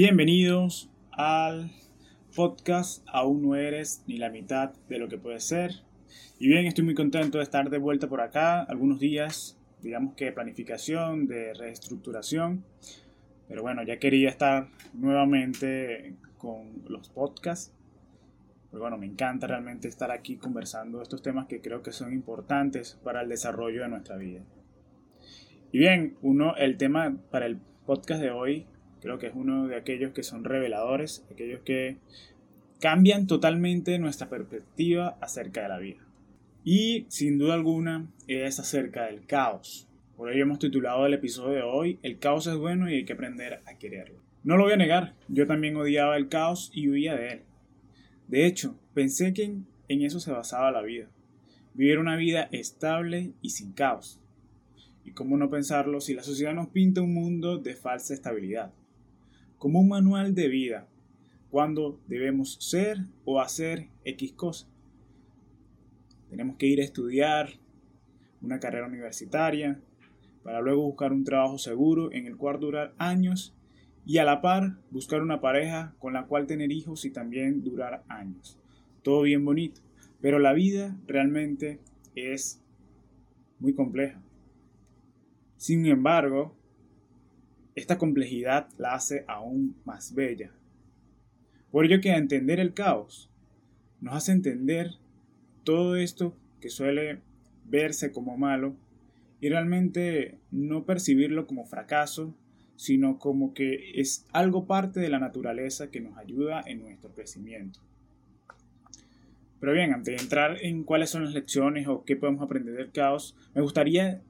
Bienvenidos al podcast Aún no eres ni la mitad de lo que puedes ser. Y bien, estoy muy contento de estar de vuelta por acá. Algunos días, digamos que de planificación, de reestructuración. Pero bueno, ya quería estar nuevamente con los podcasts. Pero bueno, me encanta realmente estar aquí conversando estos temas que creo que son importantes para el desarrollo de nuestra vida. Y bien, uno, el tema para el podcast de hoy Creo que es uno de aquellos que son reveladores, aquellos que cambian totalmente nuestra perspectiva acerca de la vida. Y sin duda alguna es acerca del caos. Por ello hemos titulado el episodio de hoy El caos es bueno y hay que aprender a quererlo. No lo voy a negar, yo también odiaba el caos y huía de él. De hecho, pensé que en, en eso se basaba la vida. Vivir una vida estable y sin caos. Y cómo no pensarlo si la sociedad nos pinta un mundo de falsa estabilidad como un manual de vida cuando debemos ser o hacer X cosa. Tenemos que ir a estudiar una carrera universitaria para luego buscar un trabajo seguro en el cual durar años y a la par buscar una pareja con la cual tener hijos y también durar años. Todo bien bonito, pero la vida realmente es muy compleja. Sin embargo, esta complejidad la hace aún más bella. Por ello que entender el caos nos hace entender todo esto que suele verse como malo y realmente no percibirlo como fracaso, sino como que es algo parte de la naturaleza que nos ayuda en nuestro crecimiento. Pero bien, antes de entrar en cuáles son las lecciones o qué podemos aprender del caos, me gustaría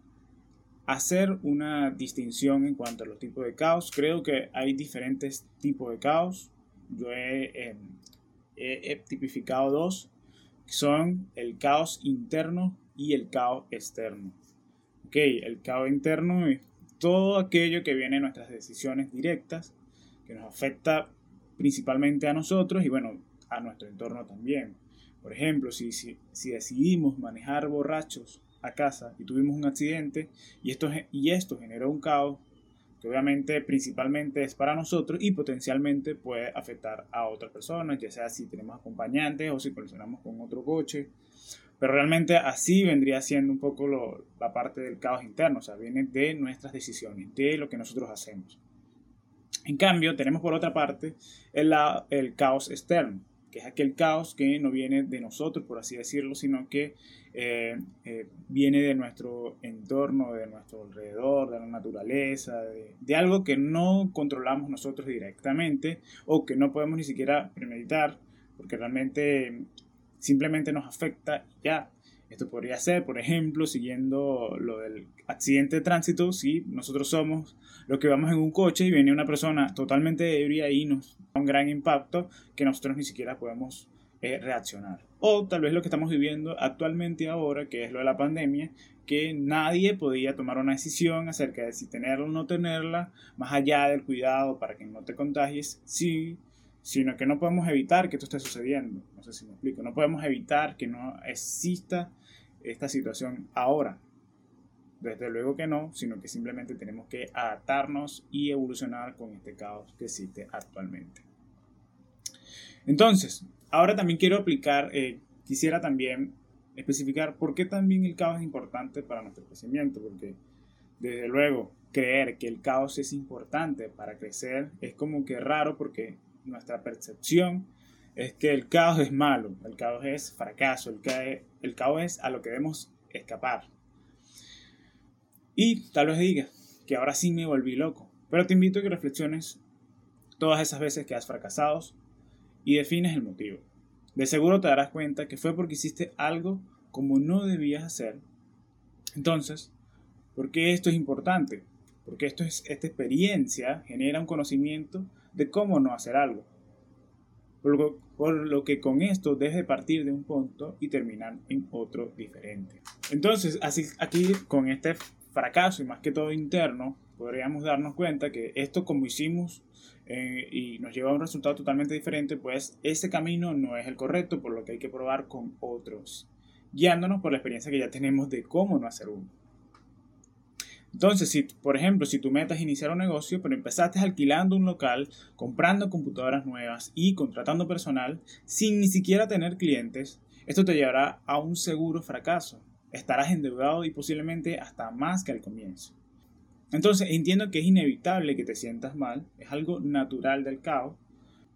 hacer una distinción en cuanto a los tipos de caos. Creo que hay diferentes tipos de caos. Yo he, em, tipificado dos, que son el caos interno y el caos externo. Ok, el caos interno es todo aquello que viene de nuestras decisiones directas, que nos afecta principalmente a nosotros y bueno, a nuestro entorno también. Por ejemplo, si, si, si decidimos manejar borrachos a casa y tuvimos un accidente y esto, y esto generó un caos que obviamente principalmente es para nosotros y potencialmente puede afectar a otras personas, ya sea si tenemos acompañantes o si colisionamos con otro coche. Pero realmente así vendría siendo un poco la parte del caos interno, o sea, viene de nuestras decisiones, de lo que nosotros hacemos. En cambio, tenemos por otra parte el, el caos externo, que es aquel caos que no viene de nosotros, por así decirlo, sino que eh, eh, viene de nuestro entorno, de nuestro alrededor, de la naturaleza, de, algo que no controlamos nosotros directamente o que no podemos ni siquiera premeditar, porque realmente simplemente nos afecta ya. Esto podría ser, por ejemplo, siguiendo lo del accidente de tránsito, si nosotros somos los que vamos en un coche y viene una persona totalmente ebria y nos da un gran impacto que nosotros ni siquiera podemos eh, reaccionar. O tal vez lo que estamos viviendo actualmente ahora, que es lo de la pandemia, que nadie podía tomar una decisión acerca de si tenerla o no tenerla, más allá del cuidado para que no te contagies, sí, sino que no podemos evitar que esto esté sucediendo. No sé si me explico. No podemos evitar que no exista esta situación ahora. Desde luego que no, sino que simplemente tenemos que adaptarnos y evolucionar con este caos que existe actualmente. Entonces, ahora también quiero aplicar, eh, quisiera también especificar por qué también el caos es importante para nuestro crecimiento, porque desde luego creer que el caos es importante para crecer es como que raro porque nuestra percepción es que el caos es malo, el caos es fracaso, el, caos, el caos es a lo que debemos escapar. Y tal vez digas que ahora sí me volví loco, pero te invito a que reflexiones todas esas veces que has fracasado y defines el motivo. De seguro te darás cuenta que fue porque hiciste algo como no debías hacer. Entonces, ¿por qué esto es importante? Porque esto es, esta experiencia genera un conocimiento de cómo no hacer algo. Por lo, que con esto deje de partir de un punto y terminar en otro diferente. Entonces, así, aquí con este fracaso y más que todo interno, podríamos darnos cuenta que esto como hicimos eh, y nos lleva a un resultado totalmente diferente, pues ese camino no es el correcto, por lo que hay que probar con otros, guiándonos por la experiencia que ya tenemos de cómo no hacer uno. Entonces, si, por ejemplo, si tu meta es iniciar un negocio, pero empezaste alquilando un local, comprando computadoras nuevas y contratando personal sin ni siquiera tener clientes, esto te llevará a un seguro fracaso. Estarás endeudado y posiblemente hasta más que al comienzo. Entonces, entiendo que es inevitable que te sientas mal, es algo natural del caos,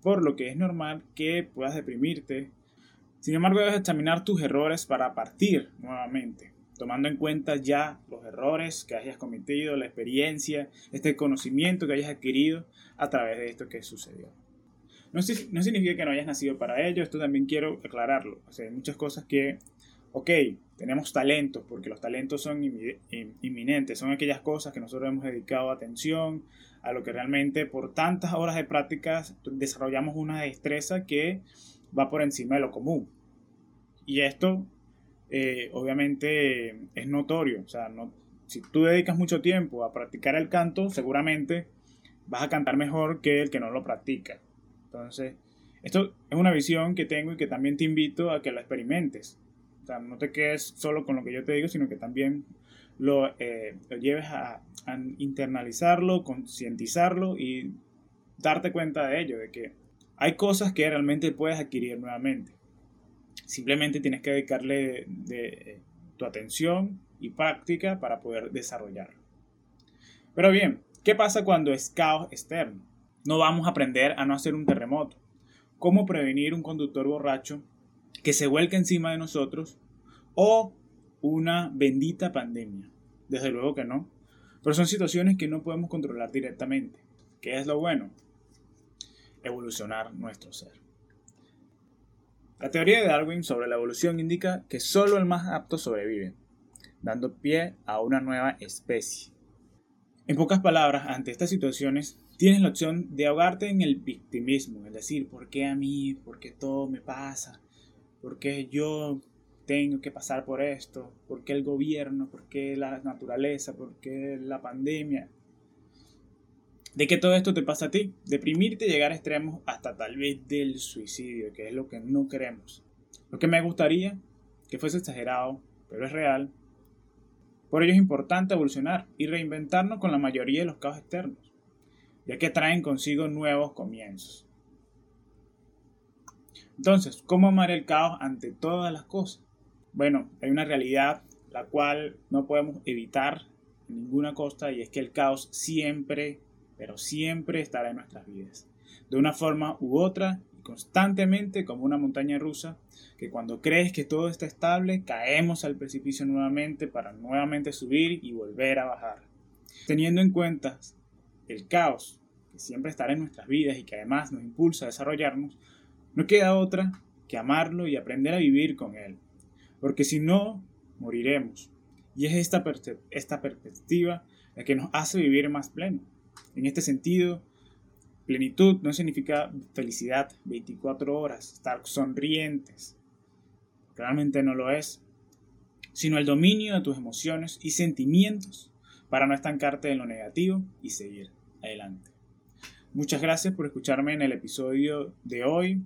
por lo que es normal que puedas deprimirte. Sin embargo, debes examinar tus errores para partir nuevamente tomando en cuenta ya los errores que hayas cometido, la experiencia, este conocimiento que hayas adquirido a través de esto que sucedió. No, no significa que no hayas nacido para ello, esto también quiero aclararlo. O sea, hay muchas cosas que, ok, tenemos talentos, porque los talentos son inminentes, son aquellas cosas que nosotros hemos dedicado atención, a lo que realmente por tantas horas de prácticas desarrollamos una destreza que va por encima de lo común. Y esto eh, obviamente es notorio. O sea, no, si tú dedicas mucho tiempo a practicar el canto, seguramente vas a cantar mejor que el que no lo practica. Entonces, esto es una visión que tengo y que también te invito a que la experimentes. O sea, no te quedes solo con lo que yo te digo, sino que también lo, eh, lleves a, a internalizarlo, concientizarlo y darte cuenta de ello, de que hay cosas que realmente puedes adquirir nuevamente. Simplemente tienes que dedicarle de, tu atención y práctica para poder desarrollarlo. Pero bien, ¿qué pasa cuando es caos externo? No vamos a aprender a no hacer un terremoto. ¿Cómo prevenir un conductor borracho que se vuelque encima de nosotros o una bendita pandemia? Desde luego que no. Pero son situaciones que no podemos controlar directamente. ¿Qué es lo bueno? Evolucionar nuestro ser. La teoría de Darwin sobre la evolución indica que solo el más apto sobrevive, dando pie a una nueva especie. En pocas palabras, ante estas situaciones, tienes la opción de ahogarte en el victimismo, es decir, ¿por qué a mí? ¿Por qué todo me pasa? ¿Por qué yo tengo que pasar por esto? ¿Por qué el gobierno? ¿Por qué la naturaleza? ¿Por qué la pandemia? De que todo esto te pasa a ti, deprimirte llegar a extremos hasta tal vez del suicidio, que es lo que no queremos. Lo que me gustaría que fuese exagerado, pero es real. Por ello es importante evolucionar y reinventarnos con la mayoría de los caos externos, ya que traen consigo nuevos comienzos. Entonces, ¿cómo amar el caos ante todas las cosas? Bueno, hay una realidad la cual no podemos evitar en ninguna costa y es que el caos siempre pero siempre estará en nuestras vidas, de una forma u otra, constantemente como una montaña rusa, que cuando crees que todo está estable, caemos al precipicio nuevamente para nuevamente subir y volver a bajar. Teniendo en cuenta el caos que siempre estará en nuestras vidas y que además nos impulsa a desarrollarnos, no queda otra que amarlo y aprender a vivir con él, porque si no, moriremos. Y es esta, esta perspectiva la que nos hace vivir más pleno. En este sentido, plenitud no significa felicidad 24 horas, estar sonrientes. Realmente no lo es, sino el dominio de tus emociones y sentimientos para no estancarte en lo negativo y seguir adelante. Muchas gracias por escucharme en el episodio de hoy.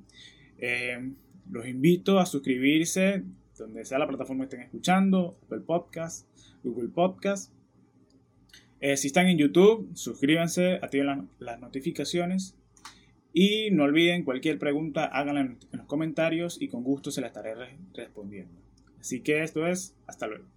Eh, los invito a suscribirse donde sea la plataforma que estén escuchando, Apple Podcast, Google Podcast eh, si están en YouTube, suscríbanse, activen las notificaciones y no olviden cualquier pregunta, háganla en los comentarios y con gusto se la estaré respondiendo. Así que esto es, hasta luego.